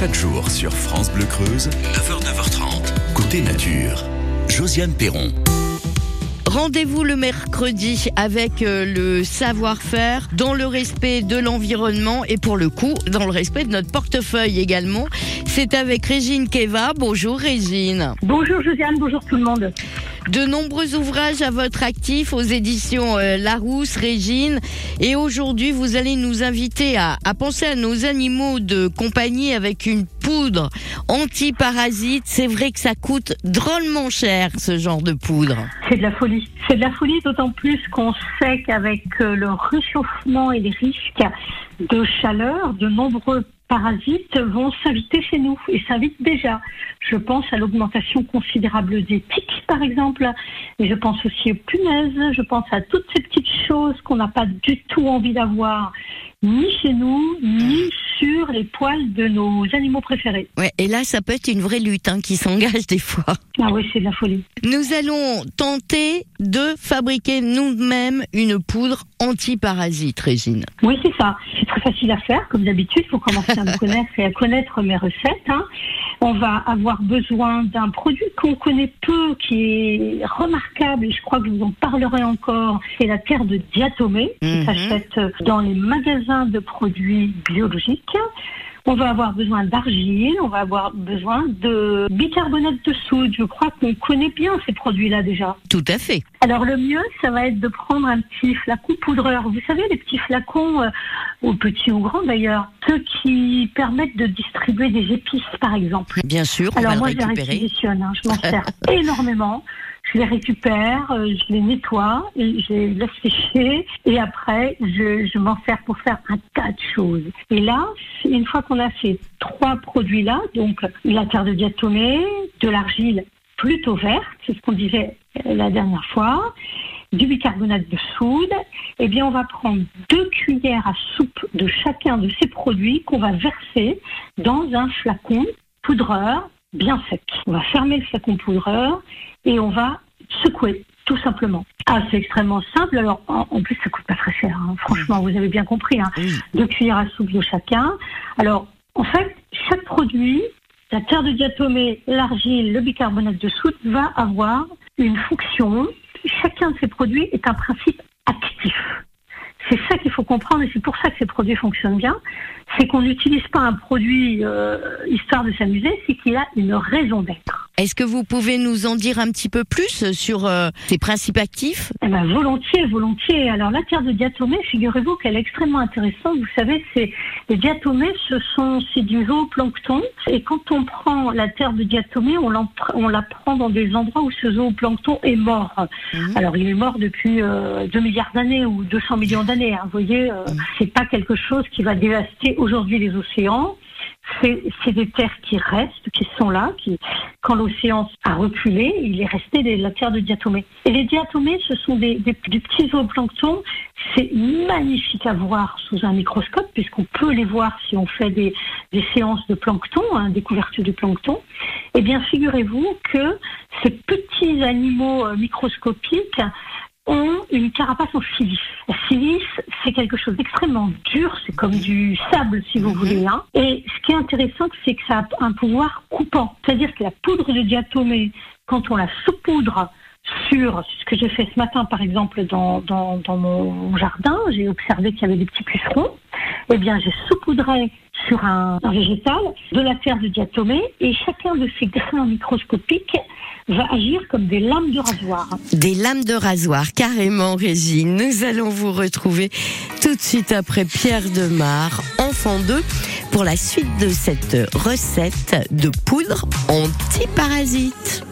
Chaque jour sur France Bleu Creuse, 9h, 9h30, côté nature. Josiane Perron. Rendez-vous le mercredi avec euh, le savoir-faire dans le respect de l'environnement et pour le coup dans le respect de notre portefeuille également. C'est avec Régine Keva. Bonjour Régine. Bonjour Josiane, bonjour tout le monde. De nombreux ouvrages à votre actif aux éditions euh, Larousse, Régine. Et aujourd'hui, vous allez nous inviter à, penser à nos animaux de compagnie avec une poudre anti-parasite. C'est vrai que ça coûte drôlement cher, ce genre de poudre. C'est de la folie. C'est de la folie, d'autant plus qu'on sait qu'avec euh, le réchauffement et les risques de chaleur, de nombreux parasites vont s'inviter chez nous et s'invitent déjà. Je pense à l'augmentation considérable des tiques, par exemple, et je pense aussi aux punaises, je pense à toutes ces petites choses qu'on n'a pas du tout envie d'avoir, ni chez nous, ni sur les poils de nos animaux préférés. Ouais, et là, ça peut être une vraie lutte hein, qui s'engage des fois. Ah oui, c'est de la folie. Nous allons tenter de fabriquer nous-mêmes une poudre anti-parasite, Régine. Oui, c'est ça. C'est très facile à faire, comme d'habitude. Il faut commencer à me connaître et à connaître mes recettes. hein. On va avoir besoin d'un produit qu'on connaît peu, qui est remarquable, et je crois que vous en parlerai encore. C'est la terre de diatomée, qui Mhm. s'achète dans les magasins de produits biologiques. On va avoir besoin d'argile, on va avoir besoin de bicarbonate de soude. Je crois qu'on connaît bien ces produits-là déjà. Tout à fait. Alors le mieux, ça va être de prendre un petit flacon poudreur. Vous savez, les petits flacons, ou petits ou grands d'ailleurs, ceux qui permettent de distribuer des épices, par exemple. Bien sûr, on Alors va moi, le je les récupérer. réquisitionne, hein, je m'en sers énormément. Je les récupère, euh, je les nettoie, et je les laisse sécher, et après, je, je m'en sers pour faire un tas de choses. Et là, une fois qu'on a ces trois produits-là, donc la terre de diatomée, de l'argile plutôt verte, c'est ce qu'on disait euh, la dernière fois, du bicarbonate de soude, eh bien, on va prendre deux cuillères à soupe de chacun de ces produits qu'on va verser dans un flacon poudreur bien sec. On va fermer le flacon poudreur et on va secouer, tout simplement. Ah, c'est extrêmement simple. Alors, en, plus, ça coûte pas très cher. hein. Franchement, vous avez bien compris. Hein. Deux cuillères à soupe de chacun. Alors, en fait, chaque produit, la terre de diatomée, l'argile, le bicarbonate de soude, va avoir une fonction. Chacun de ces produits est un principe actif. C'est ça qu'il faut comprendre et c'est pour ça que ces produits fonctionnent bien. C'est qu'on n'utilise pas un produit euh, histoire de s'amuser, c'est qu'il a une raison d'être. Est-ce que vous pouvez nous en dire un petit peu plus sur euh, ces principes actifs? Eh ben, volontiers, volontiers. Alors la terre de diatomée, figurez-vous qu'elle est extrêmement intéressante. Vous savez, c'est les diatomées, ce sont c'est du zooplancton. Et quand on prend la terre de diatomée, on, la prend dans des endroits où ce zooplancton est mort. Mhm. Alors il est mort depuis euh, 2 milliards d'années ou 200 millions d'années. hein. Vous voyez, euh, Mhm. c'est pas quelque chose qui va dévaster aujourd'hui les océans. C'est des terres qui restent, qui sont là, qui, quand l'océan a reculé, il est resté des, la terre de diatomée. Et les diatomées, ce sont des, des, des petits zooplanctons. C'est magnifique à voir sous un microscope, puisqu'on peut les voir si on fait des, des séances de plancton, hein, découverte du plancton. Eh bien, figurez-vous que ces petits animaux euh, microscopiques ont une carapace en silice. La silice, c'est quelque chose d'extrêmement dur, c'est comme du sable si vous Mhm. voulez. Hein. Et ce qui est intéressant, c'est que ça a un pouvoir coupant. C'est-à-dire que la poudre de diatomée, quand on la saupoudre sur ce que j'ai fait ce matin, par exemple, dans, dans, dans mon jardin, j'ai observé qu'il y avait des petits pucerons. Eh bien, j'ai saupoudré sur un, un végétal de la terre de diatomée et chacun de ces grains microscopiques va agir comme des lames de rasoir. Des lames de rasoir, carrément, Régine. Nous allons vous retrouver tout de suite après Pierre Demar, enfant 2, pour la suite de cette recette de poudre anti-parasite.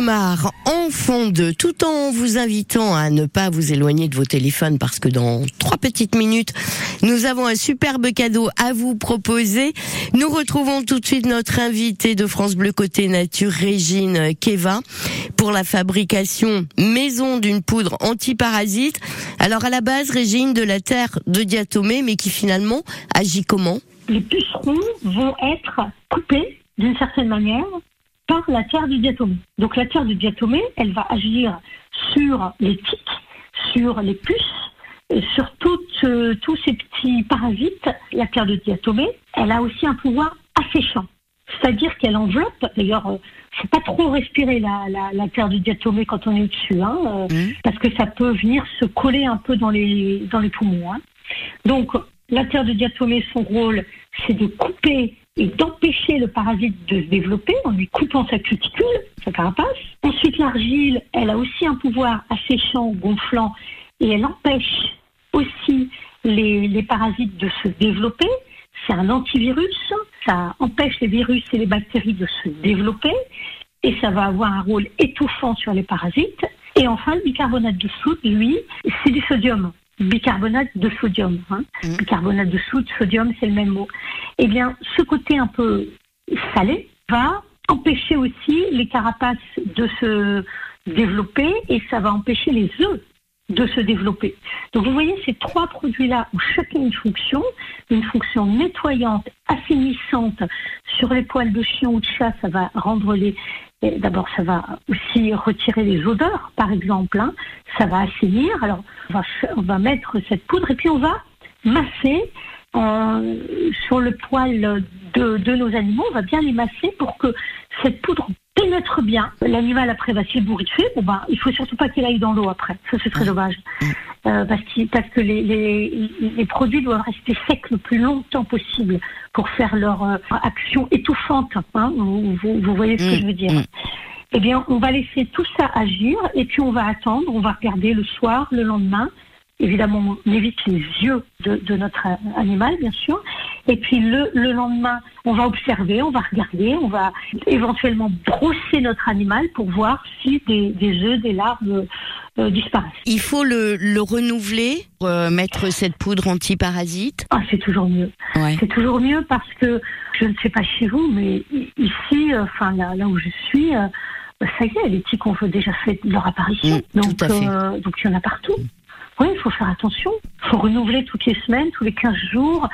Demar, enfant de, tout en vous invitant à ne pas vous éloigner de vos téléphones parce que dans trois petites minutes, nous avons un superbe cadeau à vous proposer. Nous retrouvons tout de suite notre invitée de France Bleu Côté Nature, Régine Keva, pour la fabrication maison d'une poudre antiparasite. Alors à la base, Régine, de la terre de diatomée, mais qui finalement agit comment? Les pucerons vont être coupés d'une certaine manière par la terre du diatomée. Donc la terre du diatomée, elle va agir sur les tiques, sur les puces, sur toutes, euh, tous ces petits parasites. La terre de diatomée, elle a aussi un pouvoir asséchant. C'est-à-dire qu'elle enveloppe, d'ailleurs, euh, faut pas trop respirer la, la, la terre du diatomée quand on est dessus, hein, euh, Mhm. parce que ça peut venir se coller un peu dans les, dans les poumons. hein. Donc, la terre de diatomée, son rôle, c'est de couper d'empêcher le parasite de se développer en lui coupant sa cuticule, sa carapace. Ensuite, l'argile, elle a aussi un pouvoir asséchant, gonflant, et elle empêche aussi les, les parasites de se développer. C'est un antivirus, ça empêche les virus et les bactéries de se développer, et ça va avoir un rôle étouffant sur les parasites. Et enfin, le bicarbonate de soude, lui, c'est du sodium. Bicarbonate de sodium. Hein. Mhm. Bicarbonate de soude, sodium, c'est le même mot. Eh bien, ce côté un peu salé va empêcher aussi les carapaces de se développer et ça va empêcher les œufs de se développer. Donc vous voyez, ces trois produits-là ont chacun une fonction, une fonction nettoyante, assainissante. Sur les poils de chien ou de chat, ça va rendre les... D'abord, ça va aussi retirer les odeurs, par exemple. hein. Ça va assainir. Alors, on va, fa- on va mettre cette poudre et puis on va masser euh, sur le poil de, de nos animaux. On va bien les masser pour que cette poudre pénètre bien. L'animal après va s'ébouriffer. Bon ben, il faut surtout pas qu'il aille dans l'eau après. Ça c'est très dommage Euh, parce, que les, les, les produits doivent rester secs le plus longtemps possible pour faire leur euh, action étouffante. Hein, vous, vous- vous voyez ce que Mm, je veux dire mm. Eh bien, on va laisser tout ça agir et puis on va attendre. On va regarder le soir, le lendemain. Évidemment, on évite les yeux de, de notre a- animal, bien sûr. Et puis le, le lendemain, on va observer, on va regarder, on va éventuellement brosser notre animal pour voir si des, des œufs, des larves euh, disparaissent. Il faut le, le renouveler, euh, mettre cette poudre antiparasite? Ah, c'est toujours mieux. Ouais. C'est toujours mieux parce que je ne sais pas chez vous, mais ici, euh, enfin là, là où je suis, ça y est, les tiques ont déjà fait leur apparition. Mm, donc, euh, donc il y en a partout. Oui, il faut faire attention. Il faut renouveler toutes les semaines, tous les 15 jours.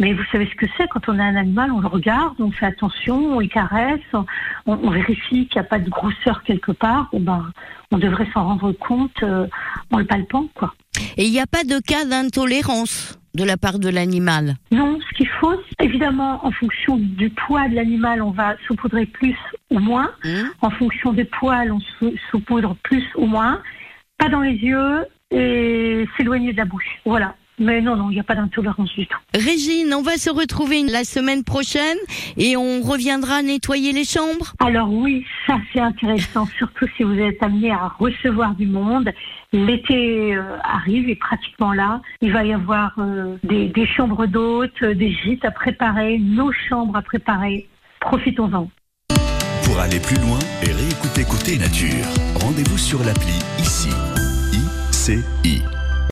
Mais vous savez ce que c'est quand on a un animal, on le regarde, on fait attention, on le caresse, on, on vérifie qu'il n'y a pas de grosseur quelque part. Bon, ben, on devrait s'en rendre compte euh, en le palpant, quoi. Et il n'y a pas de cas d'intolérance de la part de l'animal? Non, ce qu'il faut, c'est- évidemment, en fonction du poids de l'animal, on va saupoudrer plus ou moins. Hein En fonction des poils, on saupoudre plus ou moins. Pas dans les yeux et s'éloigner de la bouche. Voilà. Mais non, non, il n'y a pas d'intolérance du tout. Régine, on va se retrouver la semaine prochaine et on reviendra nettoyer les chambres. Alors oui, ça c'est intéressant, surtout si vous êtes amené à recevoir du monde. L'été euh, arrive, est pratiquement là. Il va y avoir euh, des, des chambres d'hôtes, euh, des gîtes à préparer, nos chambres à préparer. Profitons-en. Pour aller plus loin et réécouter Côté Nature, Rendez-vous sur l'appli ICI. ICI.